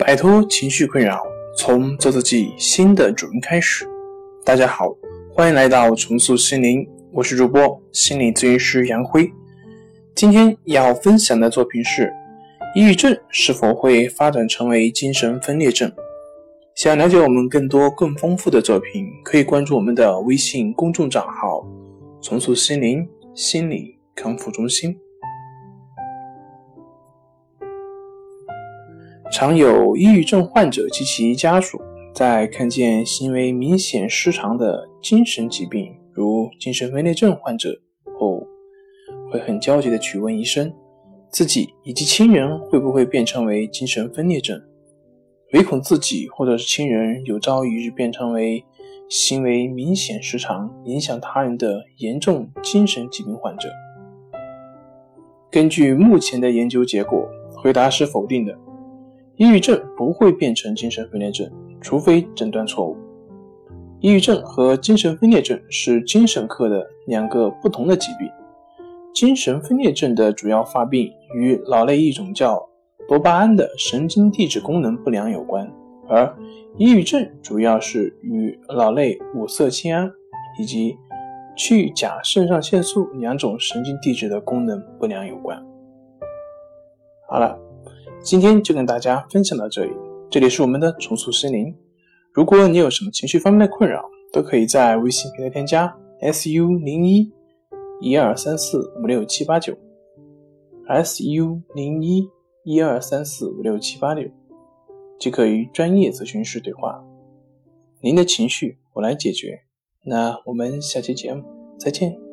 摆脱情绪困扰，从做自己新的主人开始。大家好，欢迎来到重塑心灵，我是主播心理咨询师杨辉。今天要分享的作品是：抑郁症是否会发展成为精神分裂症？想了解我们更多更丰富的作品，可以关注我们的微信公众账号“重塑心灵心理康复中心”。常有抑郁症患者及其家属在看见行为明显失常的精神疾病，如精神分裂症患者后，会很焦急地去问医生，自己以及亲人会不会变成为精神分裂症，唯恐自己或者是亲人有朝一日变成为行为明显失常、影响他人的严重精神疾病患者。根据目前的研究结果，回答是否定的。抑郁症不会变成精神分裂症，除非诊断错误。抑郁症和精神分裂症是精神科的两个不同的疾病。精神分裂症的主要发病与脑内一种叫多巴胺的神经递质功能不良有关，而抑郁症主要是与脑内五色酰胺以及去甲肾上腺素两种神经递质的功能不良有关。好了。今天就跟大家分享到这里，这里是我们的重塑心灵。如果你有什么情绪方面的困扰，都可以在微信平台添加 su 零一一二三四五六七八九，su 零一一二三四五六七八六，即可与专业咨询师对话。您的情绪我来解决。那我们下期节目再见。